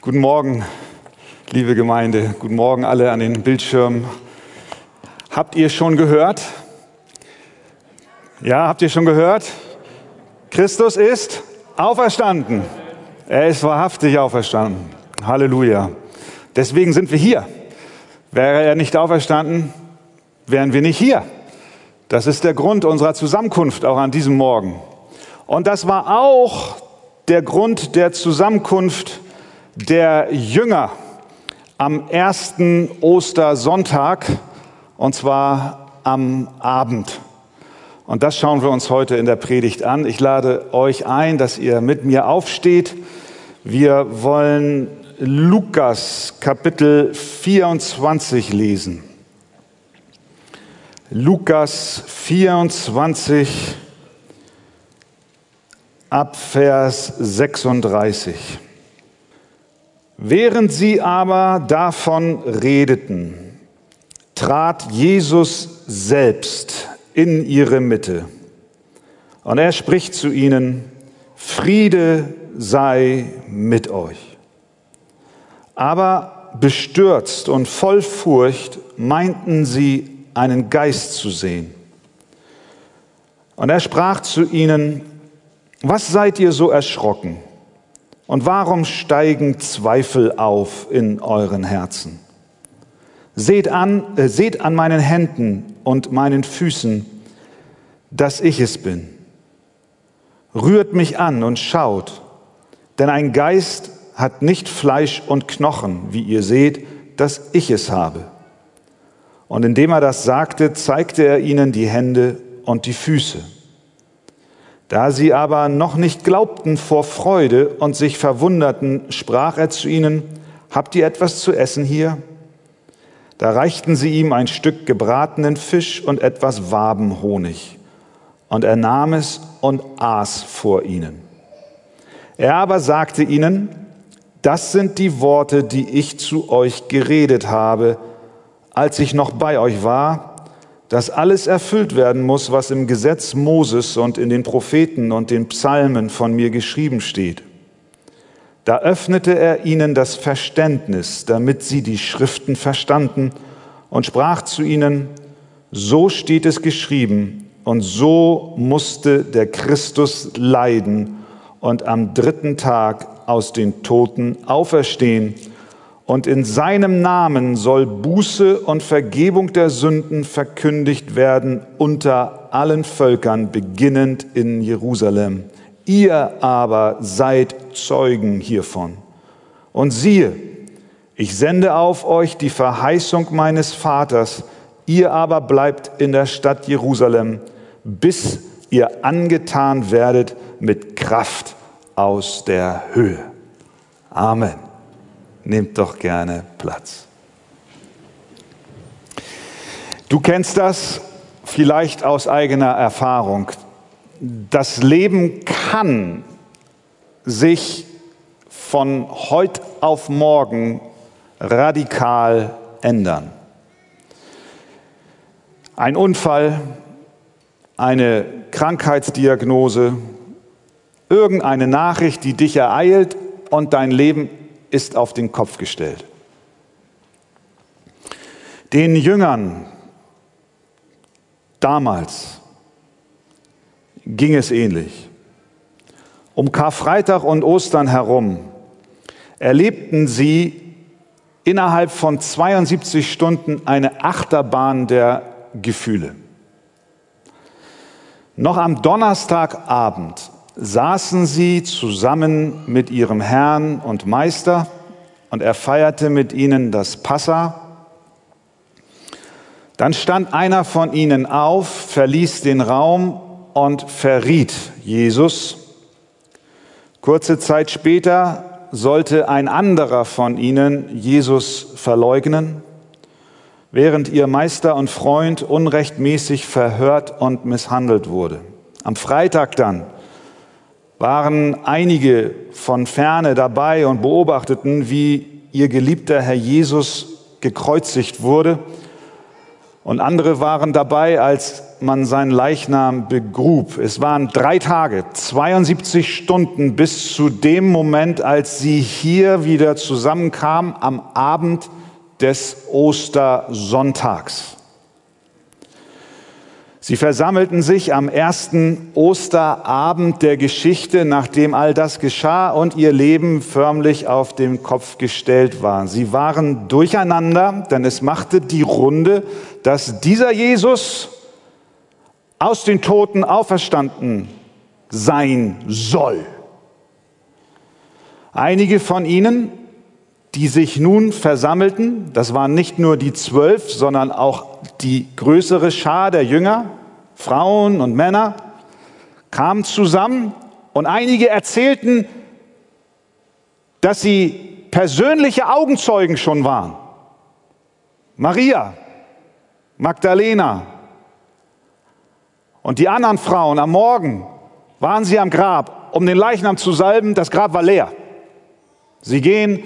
Guten Morgen, liebe Gemeinde. Guten Morgen alle an den Bildschirmen. Habt ihr schon gehört? Ja, habt ihr schon gehört? Christus ist auferstanden. Er ist wahrhaftig auferstanden. Halleluja. Deswegen sind wir hier. Wäre er nicht auferstanden, wären wir nicht hier. Das ist der Grund unserer Zusammenkunft auch an diesem Morgen. Und das war auch der Grund der Zusammenkunft der Jünger am ersten Ostersonntag, und zwar am Abend. Und das schauen wir uns heute in der Predigt an. Ich lade euch ein, dass ihr mit mir aufsteht. Wir wollen Lukas Kapitel 24 lesen. Lukas 24 ab Vers 36. Während sie aber davon redeten, trat Jesus selbst in ihre Mitte. Und er spricht zu ihnen, Friede sei mit euch. Aber bestürzt und voll Furcht meinten sie einen Geist zu sehen. Und er sprach zu ihnen, was seid ihr so erschrocken? Und warum steigen Zweifel auf in euren Herzen? Seht an, äh, seht an meinen Händen und meinen Füßen, dass ich es bin. Rührt mich an und schaut, denn ein Geist hat nicht Fleisch und Knochen, wie ihr seht, dass ich es habe. Und indem er das sagte, zeigte er ihnen die Hände und die Füße. Da sie aber noch nicht glaubten vor Freude und sich verwunderten, sprach er zu ihnen, Habt ihr etwas zu essen hier? Da reichten sie ihm ein Stück gebratenen Fisch und etwas Wabenhonig. Und er nahm es und aß vor ihnen. Er aber sagte ihnen, das sind die Worte, die ich zu euch geredet habe, als ich noch bei euch war, dass alles erfüllt werden muss, was im Gesetz Moses und in den Propheten und den Psalmen von mir geschrieben steht. Da öffnete er ihnen das Verständnis, damit sie die Schriften verstanden und sprach zu ihnen, so steht es geschrieben und so musste der Christus leiden und am dritten Tag aus den Toten auferstehen und in seinem Namen soll Buße und Vergebung der Sünden verkündigt werden unter allen Völkern, beginnend in Jerusalem. Ihr aber seid Zeugen hiervon. Und siehe, ich sende auf euch die Verheißung meines Vaters, ihr aber bleibt in der Stadt Jerusalem, bis ihr angetan werdet mit Kraft aus der Höhe. Amen nehmt doch gerne Platz. Du kennst das vielleicht aus eigener Erfahrung. Das Leben kann sich von heute auf morgen radikal ändern. Ein Unfall, eine Krankheitsdiagnose, irgendeine Nachricht, die dich ereilt und dein Leben ist auf den Kopf gestellt. Den Jüngern damals ging es ähnlich. Um Karfreitag und Ostern herum erlebten sie innerhalb von 72 Stunden eine Achterbahn der Gefühle. Noch am Donnerstagabend saßen sie zusammen mit ihrem Herrn und Meister und er feierte mit ihnen das Passa. Dann stand einer von ihnen auf, verließ den Raum und verriet Jesus. Kurze Zeit später sollte ein anderer von ihnen Jesus verleugnen, während ihr Meister und Freund unrechtmäßig verhört und misshandelt wurde. Am Freitag dann waren einige von ferne dabei und beobachteten, wie ihr geliebter Herr Jesus gekreuzigt wurde. Und andere waren dabei, als man seinen Leichnam begrub. Es waren drei Tage, 72 Stunden bis zu dem Moment, als sie hier wieder zusammenkamen am Abend des Ostersonntags. Sie versammelten sich am ersten Osterabend der Geschichte, nachdem all das geschah und ihr Leben förmlich auf den Kopf gestellt war. Sie waren durcheinander, denn es machte die Runde, dass dieser Jesus aus den Toten auferstanden sein soll. Einige von ihnen, die sich nun versammelten, das waren nicht nur die zwölf, sondern auch die größere Schar der Jünger, Frauen und Männer kamen zusammen und einige erzählten, dass sie persönliche Augenzeugen schon waren. Maria, Magdalena und die anderen Frauen am Morgen waren sie am Grab, um den Leichnam zu salben. Das Grab war leer. Sie gehen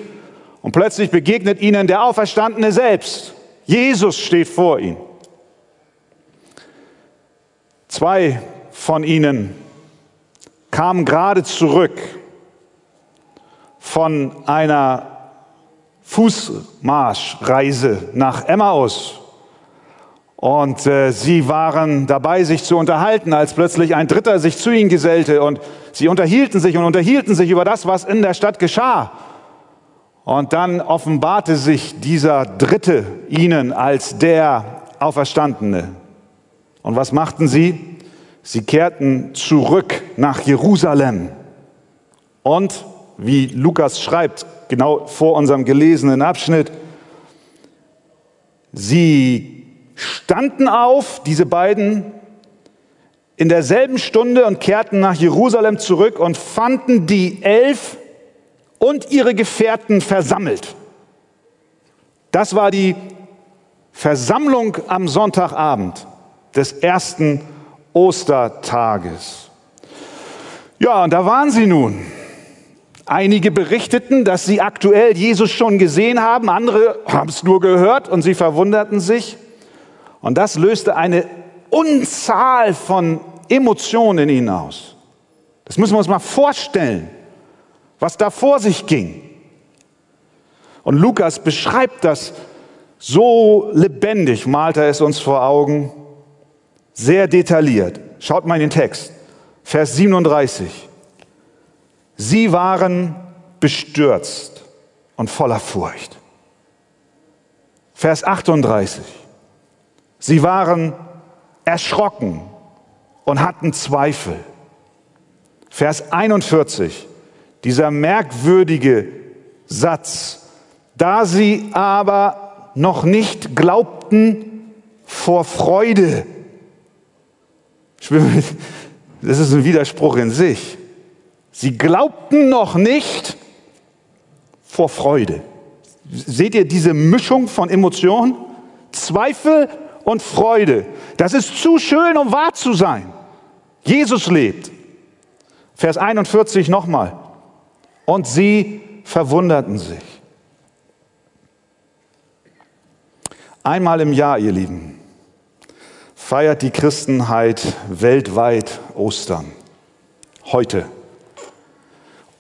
und plötzlich begegnet ihnen der Auferstandene selbst. Jesus steht vor ihnen. Zwei von ihnen kamen gerade zurück von einer Fußmarschreise nach Emmaus. Und äh, sie waren dabei, sich zu unterhalten, als plötzlich ein Dritter sich zu ihnen gesellte. Und sie unterhielten sich und unterhielten sich über das, was in der Stadt geschah. Und dann offenbarte sich dieser Dritte ihnen als der Auferstandene. Und was machten sie? Sie kehrten zurück nach Jerusalem. Und, wie Lukas schreibt, genau vor unserem gelesenen Abschnitt, sie standen auf, diese beiden, in derselben Stunde und kehrten nach Jerusalem zurück und fanden die elf und ihre Gefährten versammelt. Das war die Versammlung am Sonntagabend des ersten Ostertages. Ja, und da waren sie nun. Einige berichteten, dass sie aktuell Jesus schon gesehen haben, andere haben es nur gehört und sie verwunderten sich. Und das löste eine Unzahl von Emotionen in ihnen aus. Das müssen wir uns mal vorstellen, was da vor sich ging. Und Lukas beschreibt das so lebendig, malt er es uns vor Augen, sehr detailliert. Schaut mal in den Text. Vers 37. Sie waren bestürzt und voller Furcht. Vers 38. Sie waren erschrocken und hatten Zweifel. Vers 41. Dieser merkwürdige Satz. Da sie aber noch nicht glaubten vor Freude das ist ein Widerspruch in sich. Sie glaubten noch nicht vor Freude. Seht ihr diese Mischung von Emotionen? Zweifel und Freude. Das ist zu schön, um wahr zu sein. Jesus lebt. Vers 41 nochmal. Und sie verwunderten sich. Einmal im Jahr, ihr Lieben, feiert die Christenheit weltweit Ostern. Heute.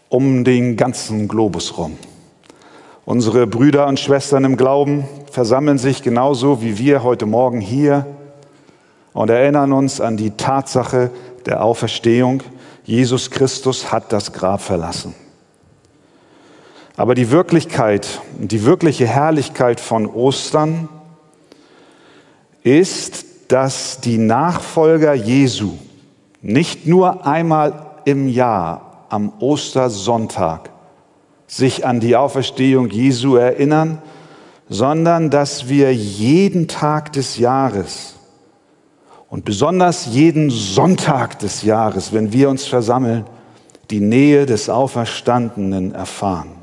Um den ganzen Globus rum. Unsere Brüder und Schwestern im Glauben versammeln sich genauso wie wir heute Morgen hier und erinnern uns an die Tatsache der Auferstehung. Jesus Christus hat das Grab verlassen. Aber die Wirklichkeit, die wirkliche Herrlichkeit von Ostern ist, dass die Nachfolger Jesu nicht nur einmal im Jahr am Ostersonntag sich an die Auferstehung Jesu erinnern, sondern dass wir jeden Tag des Jahres und besonders jeden Sonntag des Jahres, wenn wir uns versammeln, die Nähe des Auferstandenen erfahren.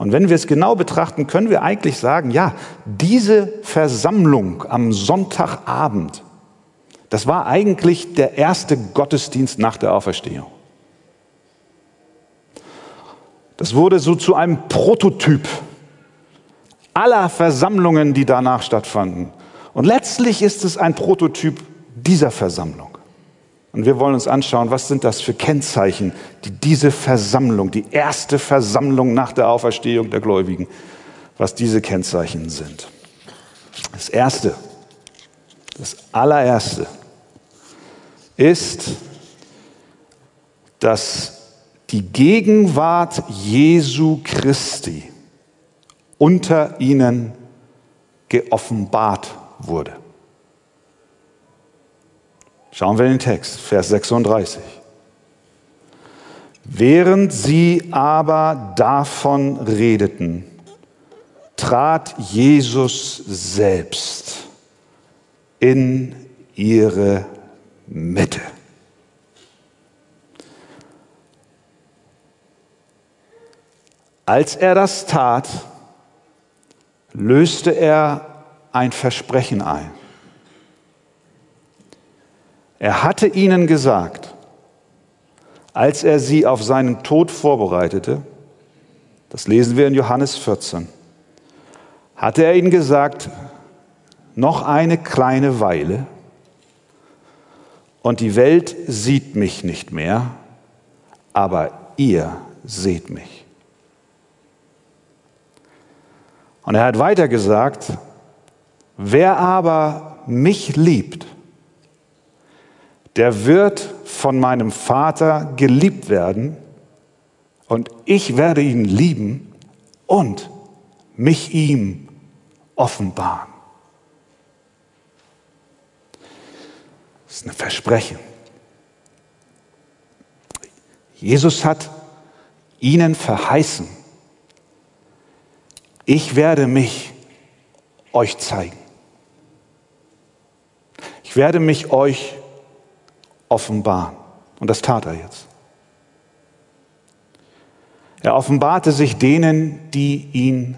Und wenn wir es genau betrachten, können wir eigentlich sagen, ja, diese Versammlung am Sonntagabend, das war eigentlich der erste Gottesdienst nach der Auferstehung. Das wurde so zu einem Prototyp aller Versammlungen, die danach stattfanden. Und letztlich ist es ein Prototyp dieser Versammlung. Und wir wollen uns anschauen, was sind das für Kennzeichen, die diese Versammlung, die erste Versammlung nach der Auferstehung der Gläubigen, was diese Kennzeichen sind. Das erste, das allererste ist, dass die Gegenwart Jesu Christi unter ihnen geoffenbart wurde. Schauen wir in den Text, Vers 36. Während sie aber davon redeten, trat Jesus selbst in ihre Mitte. Als er das tat, löste er ein Versprechen ein. Er hatte ihnen gesagt, als er sie auf seinen Tod vorbereitete, das lesen wir in Johannes 14, hatte er ihnen gesagt, noch eine kleine Weile und die Welt sieht mich nicht mehr, aber ihr seht mich. Und er hat weiter gesagt, wer aber mich liebt, der wird von meinem Vater geliebt werden und ich werde ihn lieben und mich ihm offenbaren. Das ist ein Versprechen. Jesus hat ihnen verheißen, ich werde mich euch zeigen. Ich werde mich euch offenbaren. Und das tat er jetzt. Er offenbarte sich denen, die ihn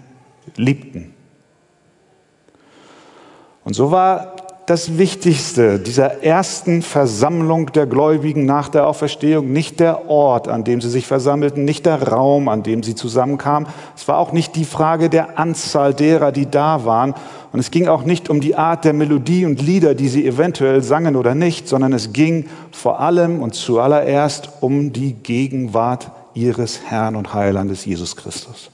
liebten. Und so war das Wichtigste dieser ersten Versammlung der Gläubigen nach der Auferstehung nicht der Ort, an dem sie sich versammelten, nicht der Raum, an dem sie zusammenkamen. Es war auch nicht die Frage der Anzahl derer, die da waren. Und es ging auch nicht um die Art der Melodie und Lieder, die sie eventuell sangen oder nicht, sondern es ging vor allem und zuallererst um die Gegenwart ihres Herrn und Heilandes Jesus Christus.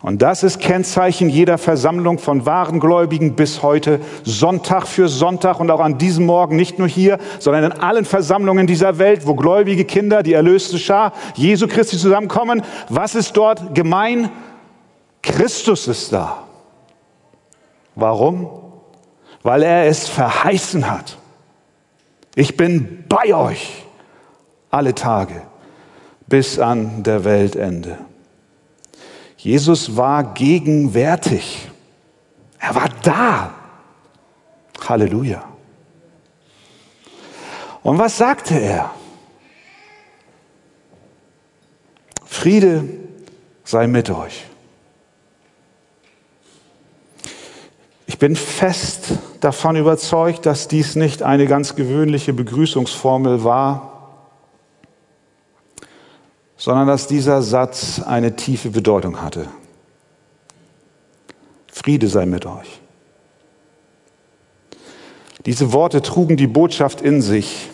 Und das ist Kennzeichen jeder Versammlung von wahren Gläubigen bis heute, Sonntag für Sonntag und auch an diesem Morgen, nicht nur hier, sondern in allen Versammlungen dieser Welt, wo gläubige Kinder, die erlöste Schar, Jesu Christi zusammenkommen. Was ist dort gemein? Christus ist da. Warum? Weil er es verheißen hat. Ich bin bei euch alle Tage bis an der Weltende. Jesus war gegenwärtig. Er war da. Halleluja. Und was sagte er? Friede sei mit euch. Ich bin fest davon überzeugt, dass dies nicht eine ganz gewöhnliche Begrüßungsformel war, sondern dass dieser Satz eine tiefe Bedeutung hatte. Friede sei mit euch. Diese Worte trugen die Botschaft in sich,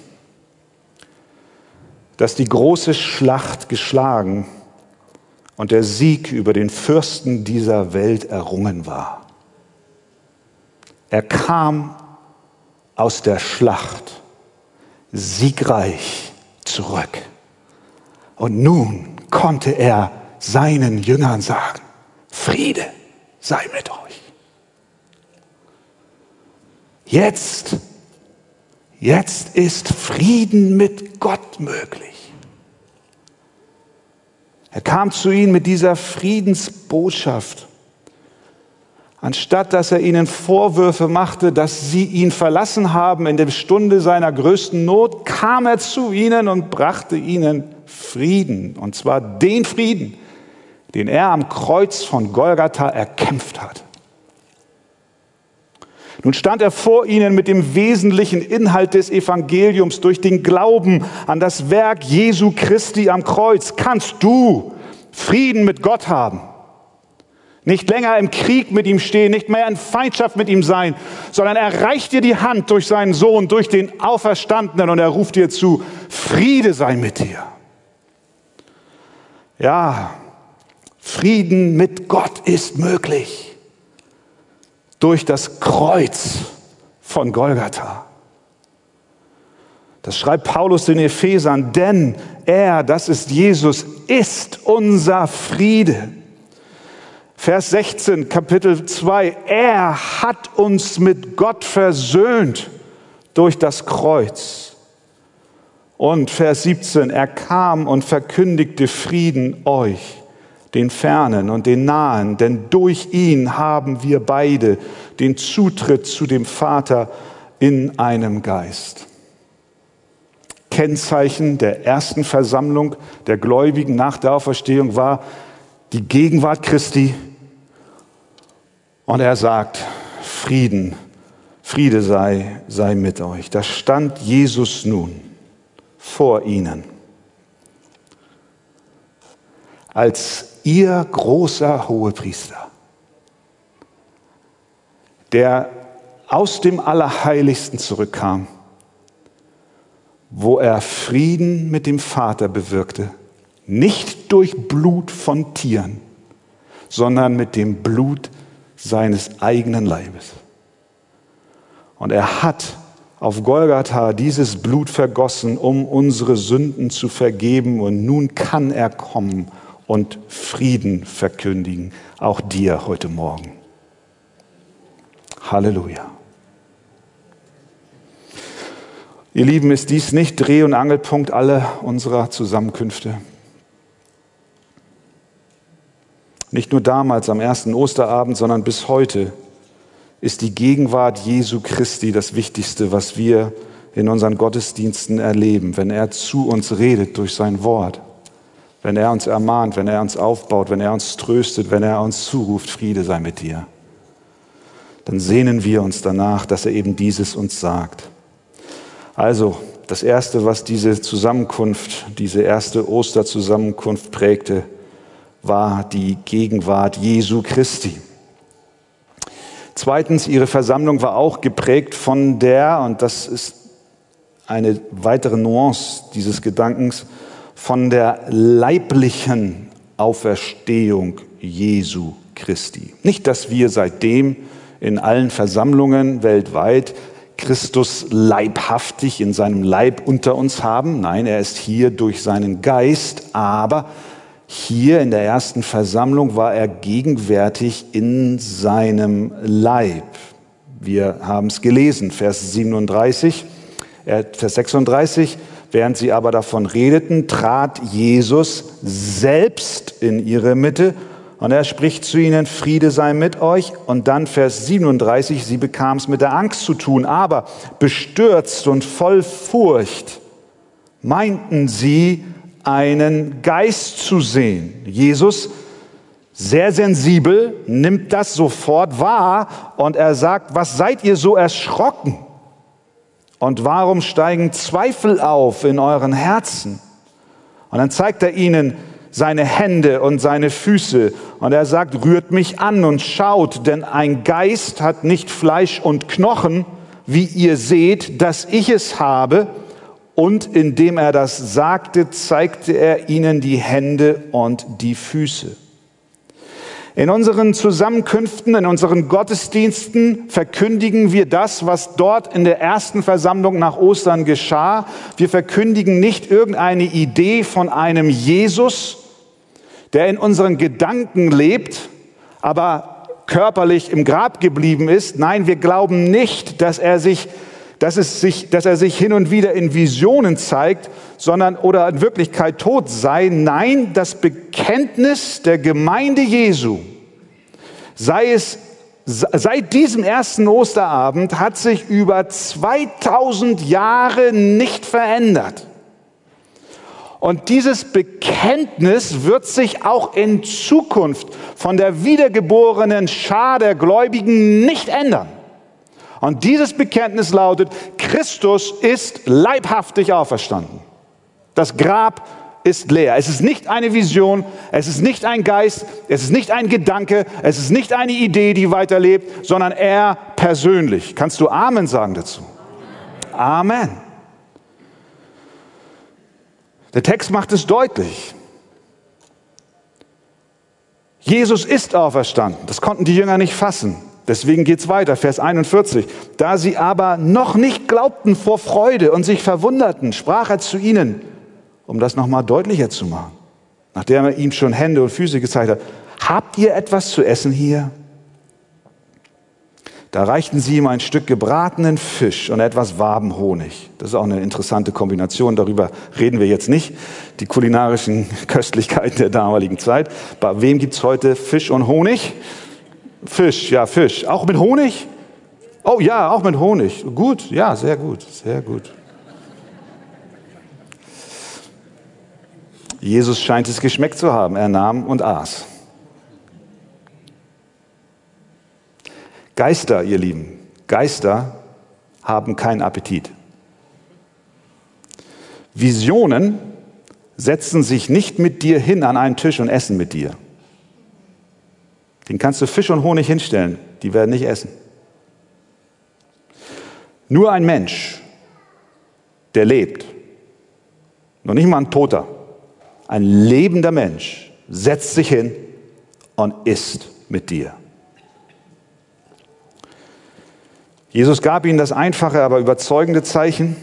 dass die große Schlacht geschlagen und der Sieg über den Fürsten dieser Welt errungen war. Er kam aus der Schlacht siegreich zurück. Und nun konnte er seinen Jüngern sagen, Friede sei mit euch. Jetzt, jetzt ist Frieden mit Gott möglich. Er kam zu ihnen mit dieser Friedensbotschaft. Anstatt dass er ihnen Vorwürfe machte, dass sie ihn verlassen haben in der Stunde seiner größten Not, kam er zu ihnen und brachte ihnen Frieden. Und zwar den Frieden, den er am Kreuz von Golgatha erkämpft hat. Nun stand er vor ihnen mit dem wesentlichen Inhalt des Evangeliums durch den Glauben an das Werk Jesu Christi am Kreuz. Kannst du Frieden mit Gott haben? Nicht länger im Krieg mit ihm stehen, nicht mehr in Feindschaft mit ihm sein, sondern er reicht dir die Hand durch seinen Sohn, durch den Auferstandenen und er ruft dir zu, Friede sei mit dir. Ja, Frieden mit Gott ist möglich durch das Kreuz von Golgatha. Das schreibt Paulus den Ephesern, denn er, das ist Jesus, ist unser Friede. Vers 16, Kapitel 2, er hat uns mit Gott versöhnt durch das Kreuz. Und Vers 17, er kam und verkündigte Frieden euch, den Fernen und den Nahen, denn durch ihn haben wir beide den Zutritt zu dem Vater in einem Geist. Kennzeichen der ersten Versammlung der Gläubigen nach der Auferstehung war die Gegenwart Christi. Und er sagt, Frieden, Friede sei, sei mit euch. Da stand Jesus nun vor ihnen als ihr großer Hohepriester, der aus dem Allerheiligsten zurückkam wo er Frieden mit dem Vater bewirkte, nicht durch Blut von Tieren, sondern mit dem Blut seines eigenen Leibes. Und er hat auf Golgatha dieses Blut vergossen, um unsere Sünden zu vergeben. Und nun kann er kommen und Frieden verkündigen, auch dir heute Morgen. Halleluja. Ihr Lieben, ist dies nicht Dreh- und Angelpunkt aller unserer Zusammenkünfte? Nicht nur damals am ersten Osterabend, sondern bis heute ist die Gegenwart Jesu Christi das Wichtigste, was wir in unseren Gottesdiensten erleben, wenn er zu uns redet durch sein Wort, wenn er uns ermahnt, wenn er uns aufbaut, wenn er uns tröstet, wenn er uns zuruft, Friede sei mit dir. Dann sehnen wir uns danach, dass er eben dieses uns sagt. Also, das Erste, was diese Zusammenkunft, diese erste Osterzusammenkunft prägte, war die Gegenwart Jesu Christi. Zweitens, ihre Versammlung war auch geprägt von der, und das ist eine weitere Nuance dieses Gedankens, von der leiblichen Auferstehung Jesu Christi. Nicht, dass wir seitdem in allen Versammlungen weltweit Christus leibhaftig in seinem Leib unter uns haben. Nein, er ist hier durch seinen Geist, aber hier in der ersten Versammlung war er gegenwärtig in seinem Leib. Wir haben es gelesen, Vers 37, äh, Vers 36. Während sie aber davon redeten, trat Jesus selbst in ihre Mitte und er spricht zu ihnen, Friede sei mit euch. Und dann Vers 37, sie bekam es mit der Angst zu tun, aber bestürzt und voll Furcht meinten sie, einen Geist zu sehen. Jesus, sehr sensibel, nimmt das sofort wahr und er sagt, was seid ihr so erschrocken? Und warum steigen Zweifel auf in euren Herzen? Und dann zeigt er ihnen, seine Hände und seine Füße. Und er sagt, rührt mich an und schaut, denn ein Geist hat nicht Fleisch und Knochen, wie ihr seht, dass ich es habe. Und indem er das sagte, zeigte er ihnen die Hände und die Füße. In unseren Zusammenkünften, in unseren Gottesdiensten verkündigen wir das, was dort in der ersten Versammlung nach Ostern geschah. Wir verkündigen nicht irgendeine Idee von einem Jesus, der in unseren Gedanken lebt, aber körperlich im Grab geblieben ist. Nein, wir glauben nicht, dass er sich, dass es sich, dass er sich hin und wieder in Visionen zeigt, sondern oder in Wirklichkeit tot sei. Nein, das Bekenntnis der Gemeinde Jesu, sei es seit diesem ersten Osterabend, hat sich über 2000 Jahre nicht verändert. Und dieses Bekenntnis wird sich auch in Zukunft von der wiedergeborenen Schar der Gläubigen nicht ändern. Und dieses Bekenntnis lautet, Christus ist leibhaftig auferstanden. Das Grab ist leer. Es ist nicht eine Vision, es ist nicht ein Geist, es ist nicht ein Gedanke, es ist nicht eine Idee, die weiterlebt, sondern er persönlich. Kannst du Amen sagen dazu? Amen. Der Text macht es deutlich. Jesus ist auferstanden. Das konnten die Jünger nicht fassen. Deswegen geht's weiter, Vers 41. Da sie aber noch nicht glaubten vor Freude und sich verwunderten, sprach er zu ihnen, um das nochmal deutlicher zu machen, nachdem er ihm schon Hände und Füße gezeigt hat, habt ihr etwas zu essen hier? Da reichten sie ihm ein Stück gebratenen Fisch und etwas Wabenhonig. Das ist auch eine interessante Kombination, darüber reden wir jetzt nicht. Die kulinarischen Köstlichkeiten der damaligen Zeit. Bei wem gibt's heute Fisch und Honig? Fisch, ja, Fisch. Auch mit Honig? Oh ja, auch mit Honig. Gut, ja, sehr gut, sehr gut. Jesus scheint es geschmeckt zu haben. Er nahm und aß. Geister, ihr Lieben, Geister haben keinen Appetit. Visionen setzen sich nicht mit dir hin an einen Tisch und essen mit dir. Den kannst du Fisch und Honig hinstellen, die werden nicht essen. Nur ein Mensch, der lebt, noch nicht mal ein Toter, ein lebender Mensch, setzt sich hin und isst mit dir. Jesus gab ihnen das einfache, aber überzeugende Zeichen,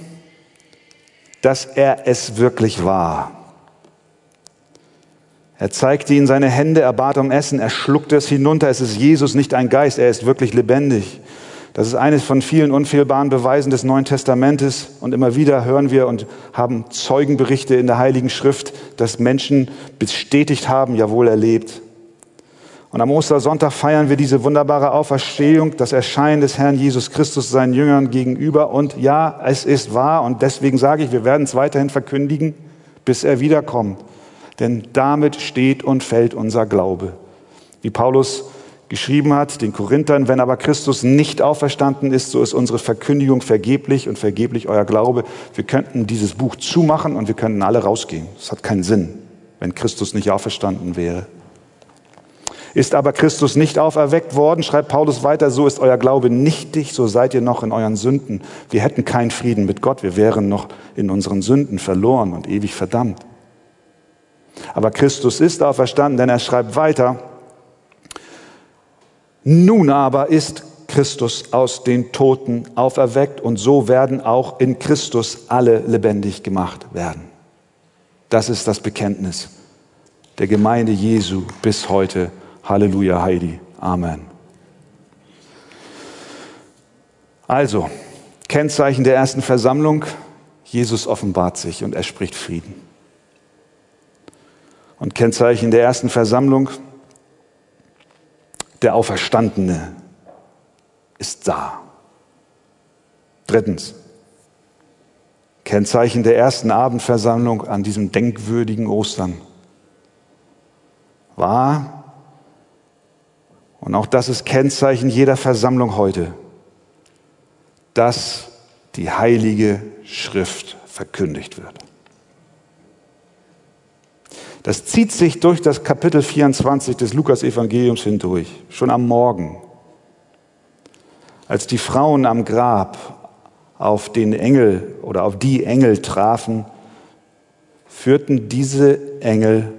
dass er es wirklich war. Er zeigte ihnen seine Hände, er bat um Essen, er schluckte es hinunter. Es ist Jesus, nicht ein Geist, er ist wirklich lebendig. Das ist eines von vielen unfehlbaren Beweisen des Neuen Testamentes. Und immer wieder hören wir und haben Zeugenberichte in der Heiligen Schrift, dass Menschen bestätigt haben, jawohl, er lebt. Und am Ostersonntag feiern wir diese wunderbare Auferstehung, das Erscheinen des Herrn Jesus Christus seinen Jüngern gegenüber. Und ja, es ist wahr und deswegen sage ich, wir werden es weiterhin verkündigen, bis er wiederkommt. Denn damit steht und fällt unser Glaube. Wie Paulus geschrieben hat, den Korinthern, wenn aber Christus nicht auferstanden ist, so ist unsere Verkündigung vergeblich und vergeblich euer Glaube. Wir könnten dieses Buch zumachen und wir könnten alle rausgehen. Das hat keinen Sinn, wenn Christus nicht auferstanden wäre. Ist aber Christus nicht auferweckt worden, schreibt Paulus weiter, so ist euer Glaube nichtig, so seid ihr noch in euren Sünden. Wir hätten keinen Frieden mit Gott, wir wären noch in unseren Sünden verloren und ewig verdammt. Aber Christus ist auferstanden, denn er schreibt weiter, nun aber ist Christus aus den Toten auferweckt und so werden auch in Christus alle lebendig gemacht werden. Das ist das Bekenntnis der Gemeinde Jesu bis heute Halleluja, Heidi. Amen. Also, Kennzeichen der ersten Versammlung, Jesus offenbart sich und er spricht Frieden. Und Kennzeichen der ersten Versammlung, der Auferstandene ist da. Drittens, Kennzeichen der ersten Abendversammlung an diesem denkwürdigen Ostern war und auch das ist Kennzeichen jeder Versammlung heute, dass die heilige Schrift verkündigt wird. Das zieht sich durch das Kapitel 24 des Lukas-Evangeliums hindurch, schon am Morgen, als die Frauen am Grab auf den Engel oder auf die Engel trafen, führten diese Engel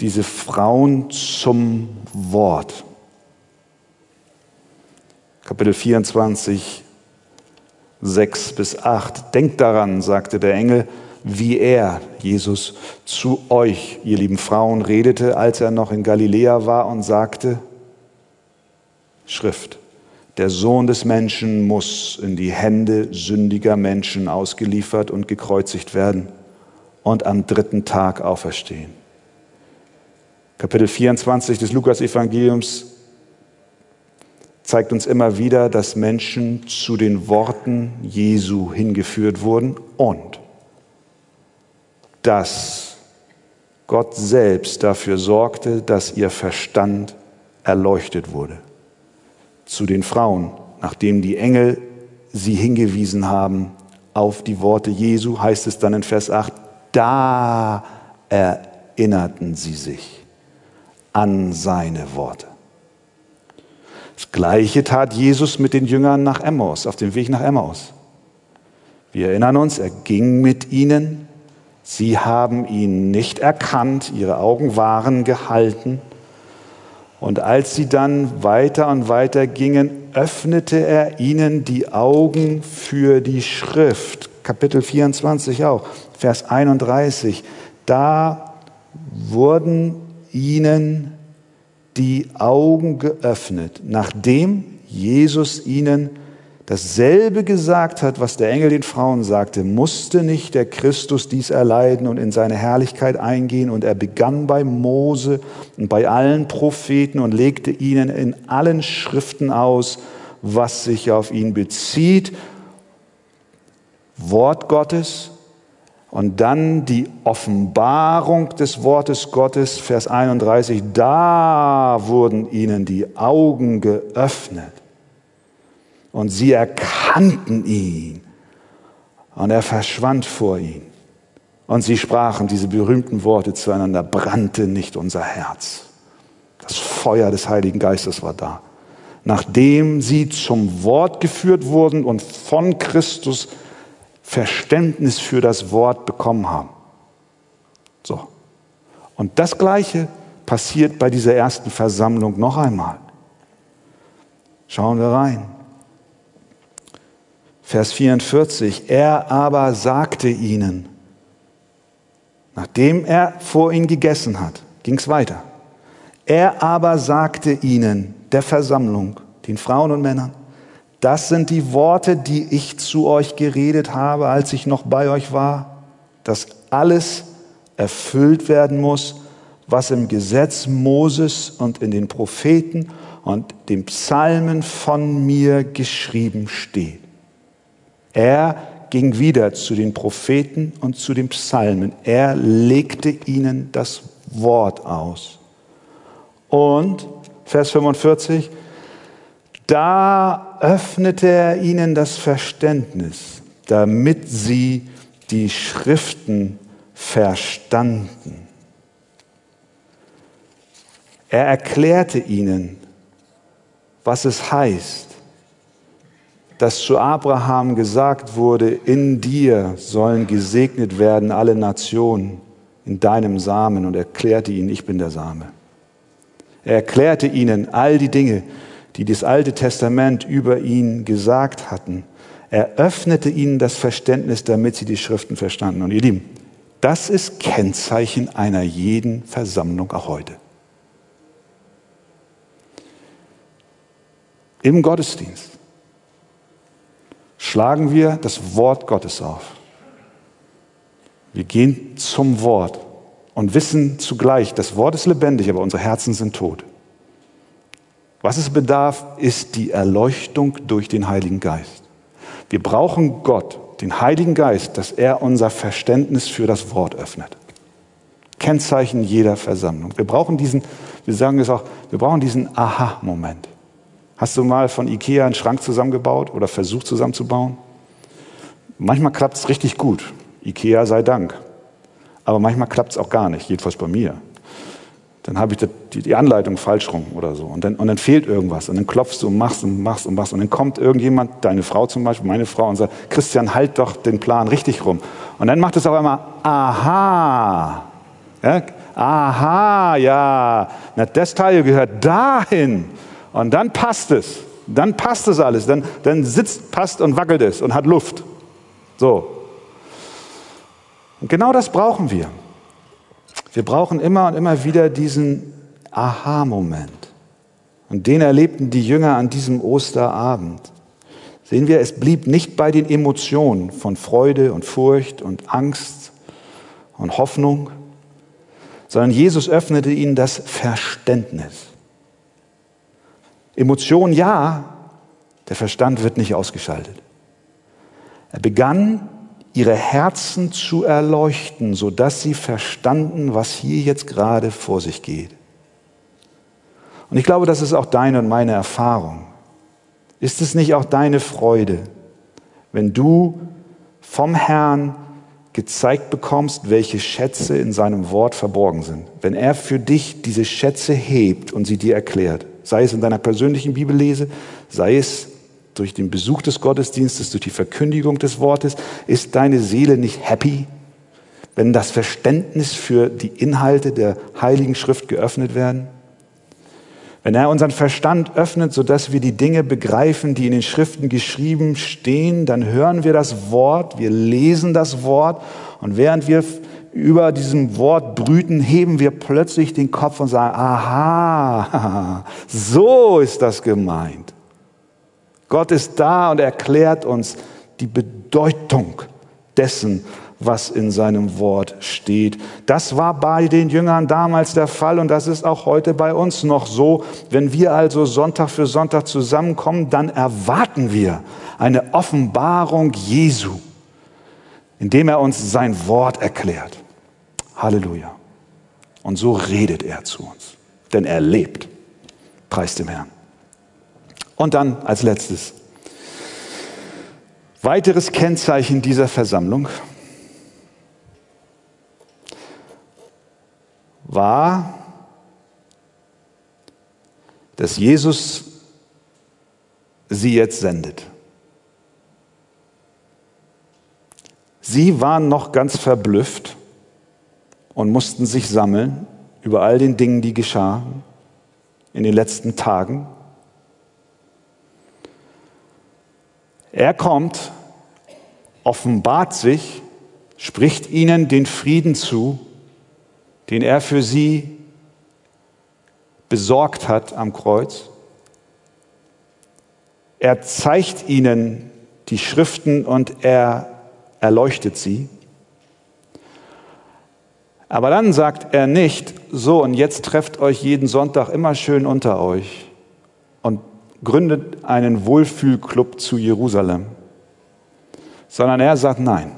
diese Frauen zum Wort. Kapitel 24, 6 bis 8. Denkt daran, sagte der Engel, wie er, Jesus, zu euch, ihr lieben Frauen, redete, als er noch in Galiläa war und sagte, Schrift, der Sohn des Menschen muss in die Hände sündiger Menschen ausgeliefert und gekreuzigt werden und am dritten Tag auferstehen. Kapitel 24 des Lukas-Evangeliums zeigt uns immer wieder, dass Menschen zu den Worten Jesu hingeführt wurden und dass Gott selbst dafür sorgte, dass ihr Verstand erleuchtet wurde. Zu den Frauen, nachdem die Engel sie hingewiesen haben auf die Worte Jesu, heißt es dann in Vers 8, da erinnerten sie sich an seine Worte. Das gleiche tat Jesus mit den Jüngern nach Emmaus, auf dem Weg nach Emmaus. Wir erinnern uns, er ging mit ihnen, sie haben ihn nicht erkannt, ihre Augen waren gehalten. Und als sie dann weiter und weiter gingen, öffnete er ihnen die Augen für die Schrift. Kapitel 24 auch, Vers 31. Da wurden ihnen die Augen geöffnet, nachdem Jesus ihnen dasselbe gesagt hat, was der Engel den Frauen sagte, musste nicht der Christus dies erleiden und in seine Herrlichkeit eingehen. Und er begann bei Mose und bei allen Propheten und legte ihnen in allen Schriften aus, was sich auf ihn bezieht. Wort Gottes, und dann die Offenbarung des Wortes Gottes, Vers 31, da wurden ihnen die Augen geöffnet und sie erkannten ihn und er verschwand vor ihnen. Und sie sprachen diese berühmten Worte zueinander, brannte nicht unser Herz. Das Feuer des Heiligen Geistes war da. Nachdem sie zum Wort geführt wurden und von Christus Verständnis für das Wort bekommen haben. So. Und das Gleiche passiert bei dieser ersten Versammlung noch einmal. Schauen wir rein. Vers 44. Er aber sagte ihnen, nachdem er vor ihnen gegessen hat, ging es weiter. Er aber sagte ihnen, der Versammlung, den Frauen und Männern, das sind die Worte, die ich zu euch geredet habe, als ich noch bei euch war, dass alles erfüllt werden muss, was im Gesetz Moses und in den Propheten und den Psalmen von mir geschrieben steht. Er ging wieder zu den Propheten und zu den Psalmen. Er legte ihnen das Wort aus. Und, Vers 45, da öffnete er ihnen das Verständnis, damit sie die Schriften verstanden. Er erklärte ihnen, was es heißt, dass zu Abraham gesagt wurde, in dir sollen gesegnet werden alle Nationen, in deinem Samen, und erklärte ihnen, ich bin der Same. Er erklärte ihnen all die Dinge, die das Alte Testament über ihn gesagt hatten. Er öffnete ihnen das Verständnis, damit sie die Schriften verstanden. Und ihr Lieben, das ist Kennzeichen einer jeden Versammlung auch heute. Im Gottesdienst schlagen wir das Wort Gottes auf. Wir gehen zum Wort und wissen zugleich, das Wort ist lebendig, aber unsere Herzen sind tot. Was es bedarf, ist die Erleuchtung durch den Heiligen Geist. Wir brauchen Gott, den Heiligen Geist, dass er unser Verständnis für das Wort öffnet. Kennzeichen jeder Versammlung. Wir brauchen diesen, wir sagen es auch, wir brauchen diesen Aha-Moment. Hast du mal von Ikea einen Schrank zusammengebaut oder versucht zusammenzubauen? Manchmal klappt es richtig gut. Ikea sei Dank. Aber manchmal klappt es auch gar nicht, jedenfalls bei mir dann habe ich die, Anleitung falsch rum oder so. Und dann, und dann fehlt irgendwas. Und dann klopfst du und machst und machst und machst. Und dann kommt irgendjemand, deine Frau zum Beispiel, meine Frau, und sagt, Christian, halt doch den Plan richtig rum. Und dann macht es auf einmal, aha. Ja, aha, ja. Na, das Teil gehört dahin. Und dann passt es. Dann passt es alles. Dann, dann sitzt, passt und wackelt es und hat Luft. So. Und genau das brauchen wir. Wir brauchen immer und immer wieder diesen Aha-Moment. Und den erlebten die Jünger an diesem Osterabend. Sehen wir, es blieb nicht bei den Emotionen von Freude und Furcht und Angst und Hoffnung, sondern Jesus öffnete ihnen das Verständnis. Emotion ja, der Verstand wird nicht ausgeschaltet. Er begann ihre Herzen zu erleuchten, sodass sie verstanden, was hier jetzt gerade vor sich geht. Und ich glaube, das ist auch deine und meine Erfahrung. Ist es nicht auch deine Freude, wenn du vom Herrn gezeigt bekommst, welche Schätze in seinem Wort verborgen sind. Wenn er für dich diese Schätze hebt und sie dir erklärt, sei es in deiner persönlichen Bibellese, sei es durch den Besuch des Gottesdienstes, durch die Verkündigung des Wortes, ist deine Seele nicht happy, wenn das Verständnis für die Inhalte der Heiligen Schrift geöffnet werden? Wenn er unseren Verstand öffnet, sodass wir die Dinge begreifen, die in den Schriften geschrieben stehen, dann hören wir das Wort, wir lesen das Wort und während wir über diesem Wort brüten, heben wir plötzlich den Kopf und sagen, aha, so ist das gemeint. Gott ist da und erklärt uns die Bedeutung dessen, was in seinem Wort steht. Das war bei den Jüngern damals der Fall und das ist auch heute bei uns noch so. Wenn wir also Sonntag für Sonntag zusammenkommen, dann erwarten wir eine Offenbarung Jesu, indem er uns sein Wort erklärt. Halleluja. Und so redet er zu uns, denn er lebt. Preis dem Herrn. Und dann als letztes, weiteres Kennzeichen dieser Versammlung, war, dass Jesus sie jetzt sendet. Sie waren noch ganz verblüfft und mussten sich sammeln über all den Dingen, die geschahen in den letzten Tagen. Er kommt, offenbart sich, spricht ihnen den Frieden zu den er für sie besorgt hat am Kreuz. Er zeigt ihnen die Schriften und er erleuchtet sie. Aber dann sagt er nicht, so und jetzt trefft euch jeden Sonntag immer schön unter euch und gründet einen Wohlfühlclub zu Jerusalem, sondern er sagt, nein,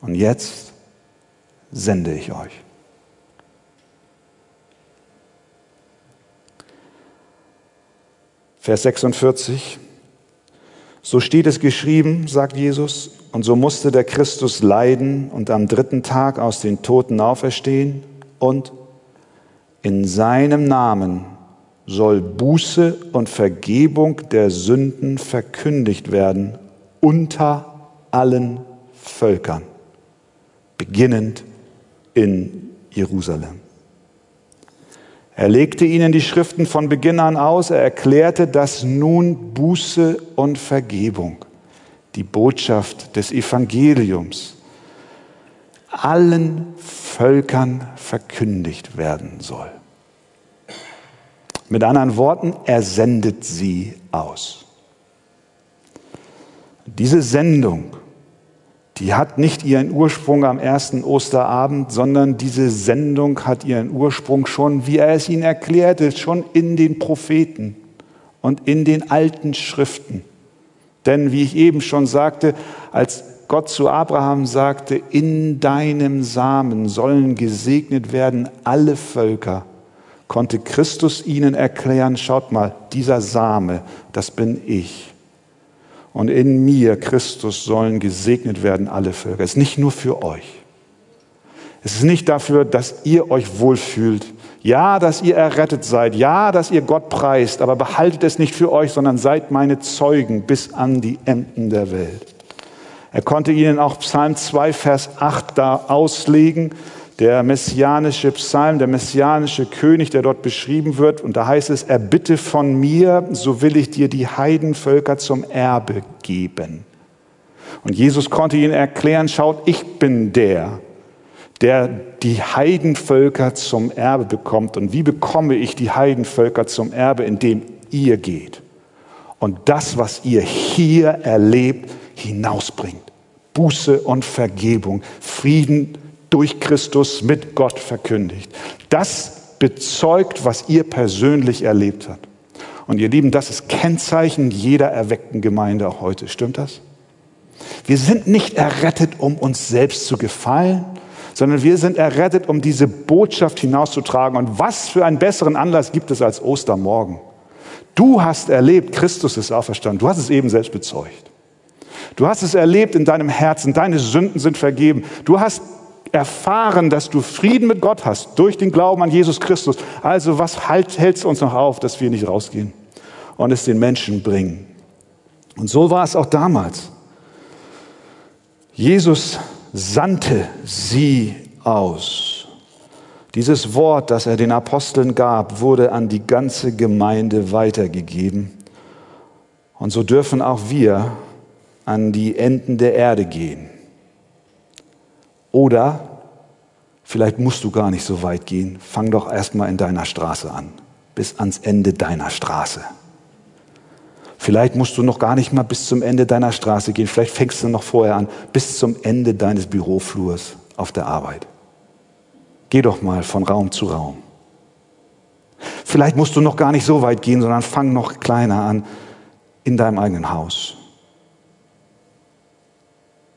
und jetzt sende ich euch. Vers 46. So steht es geschrieben, sagt Jesus, und so musste der Christus leiden und am dritten Tag aus den Toten auferstehen und in seinem Namen soll Buße und Vergebung der Sünden verkündigt werden unter allen Völkern, beginnend in Jerusalem. Er legte ihnen die Schriften von Beginn an aus. Er erklärte, dass nun Buße und Vergebung, die Botschaft des Evangeliums, allen Völkern verkündigt werden soll. Mit anderen Worten, er sendet sie aus. Diese Sendung die hat nicht ihren Ursprung am ersten Osterabend, sondern diese Sendung hat ihren Ursprung schon, wie er es ihnen erklärte, schon in den Propheten und in den alten Schriften. Denn wie ich eben schon sagte, als Gott zu Abraham sagte, in deinem Samen sollen gesegnet werden alle Völker, konnte Christus ihnen erklären, schaut mal, dieser Same, das bin ich und in mir, Christus, sollen gesegnet werden alle Völker. Es ist nicht nur für euch. Es ist nicht dafür, dass ihr euch wohlfühlt. Ja, dass ihr errettet seid. Ja, dass ihr Gott preist. Aber behaltet es nicht für euch, sondern seid meine Zeugen bis an die Enden der Welt. Er konnte ihnen auch Psalm 2, Vers 8 da auslegen der messianische Psalm, der messianische König, der dort beschrieben wird. Und da heißt es, erbitte von mir, so will ich dir die Heidenvölker zum Erbe geben. Und Jesus konnte ihnen erklären, schaut, ich bin der, der die Heidenvölker zum Erbe bekommt. Und wie bekomme ich die Heidenvölker zum Erbe? Indem ihr geht und das, was ihr hier erlebt, hinausbringt. Buße und Vergebung, Frieden durch Christus mit Gott verkündigt. Das bezeugt, was ihr persönlich erlebt habt. Und ihr Lieben, das ist Kennzeichen jeder erweckten Gemeinde auch heute. Stimmt das? Wir sind nicht errettet, um uns selbst zu gefallen, sondern wir sind errettet, um diese Botschaft hinauszutragen. Und was für einen besseren Anlass gibt es als Ostermorgen? Du hast erlebt, Christus ist auferstanden. Du hast es eben selbst bezeugt. Du hast es erlebt in deinem Herzen, deine Sünden sind vergeben. Du hast erfahren, dass du Frieden mit Gott hast durch den Glauben an Jesus Christus. Also was halt, hält es uns noch auf, dass wir nicht rausgehen und es den Menschen bringen? Und so war es auch damals. Jesus sandte sie aus. Dieses Wort, das er den Aposteln gab, wurde an die ganze Gemeinde weitergegeben. Und so dürfen auch wir an die Enden der Erde gehen. Oder vielleicht musst du gar nicht so weit gehen. Fang doch erstmal in deiner Straße an, bis ans Ende deiner Straße. Vielleicht musst du noch gar nicht mal bis zum Ende deiner Straße gehen. Vielleicht fängst du noch vorher an, bis zum Ende deines Büroflurs auf der Arbeit. Geh doch mal von Raum zu Raum. Vielleicht musst du noch gar nicht so weit gehen, sondern fang noch kleiner an in deinem eigenen Haus.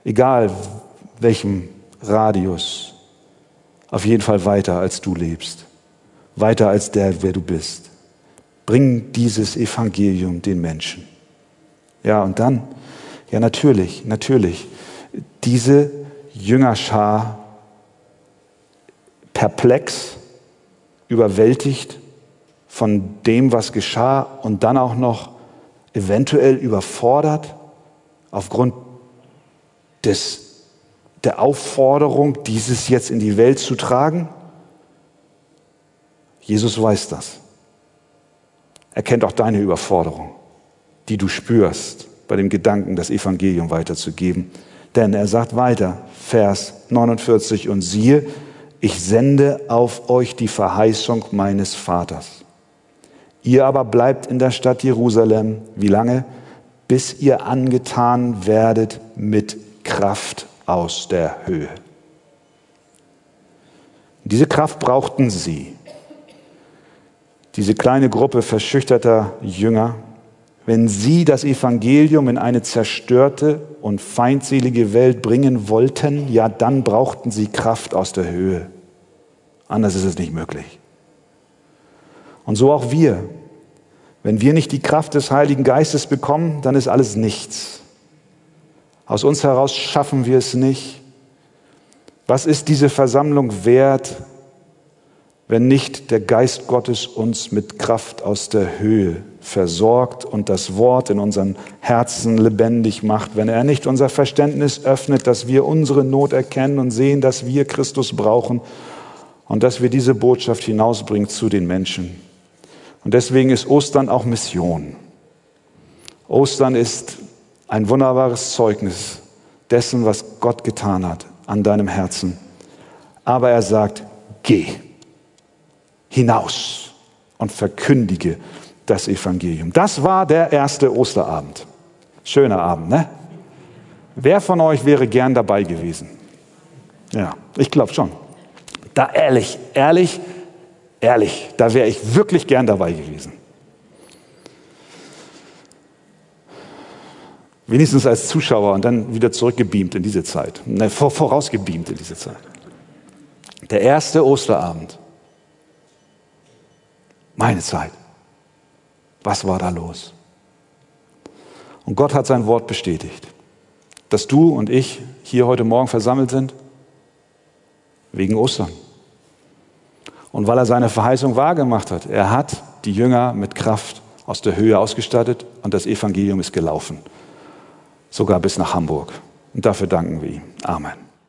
Egal welchem Radius, auf jeden Fall weiter als du lebst, weiter als der, wer du bist. Bring dieses Evangelium den Menschen. Ja, und dann, ja natürlich, natürlich, diese Jüngerschar perplex, überwältigt von dem, was geschah und dann auch noch eventuell überfordert aufgrund des, der Aufforderung, dieses jetzt in die Welt zu tragen? Jesus weiß das. Er kennt auch deine Überforderung, die du spürst bei dem Gedanken, das Evangelium weiterzugeben. Denn er sagt weiter, Vers 49, und siehe, ich sende auf euch die Verheißung meines Vaters. Ihr aber bleibt in der Stadt Jerusalem. Wie lange? Bis ihr angetan werdet mit Kraft aus der Höhe. Diese Kraft brauchten sie diese kleine Gruppe verschüchterter Jünger, wenn sie das Evangelium in eine zerstörte und feindselige Welt bringen wollten, ja, dann brauchten sie Kraft aus der Höhe. Anders ist es nicht möglich. Und so auch wir. Wenn wir nicht die Kraft des Heiligen Geistes bekommen, dann ist alles nichts. Aus uns heraus schaffen wir es nicht. Was ist diese Versammlung wert, wenn nicht der Geist Gottes uns mit Kraft aus der Höhe versorgt und das Wort in unseren Herzen lebendig macht, wenn er nicht unser Verständnis öffnet, dass wir unsere Not erkennen und sehen, dass wir Christus brauchen und dass wir diese Botschaft hinausbringen zu den Menschen. Und deswegen ist Ostern auch Mission. Ostern ist ein wunderbares Zeugnis dessen, was Gott getan hat an deinem Herzen. Aber er sagt, geh hinaus und verkündige das Evangelium. Das war der erste Osterabend. Schöner Abend, ne? Wer von euch wäre gern dabei gewesen? Ja, ich glaube schon. Da ehrlich, ehrlich, ehrlich, da wäre ich wirklich gern dabei gewesen. Wenigstens als Zuschauer und dann wieder zurückgebeamt in diese Zeit. Ne, vorausgebeamt in diese Zeit. Der erste Osterabend. Meine Zeit. Was war da los? Und Gott hat sein Wort bestätigt, dass du und ich hier heute Morgen versammelt sind wegen Ostern. Und weil er seine Verheißung wahrgemacht hat, er hat die Jünger mit Kraft aus der Höhe ausgestattet und das Evangelium ist gelaufen, sogar bis nach Hamburg. Und dafür danken wir. Amen.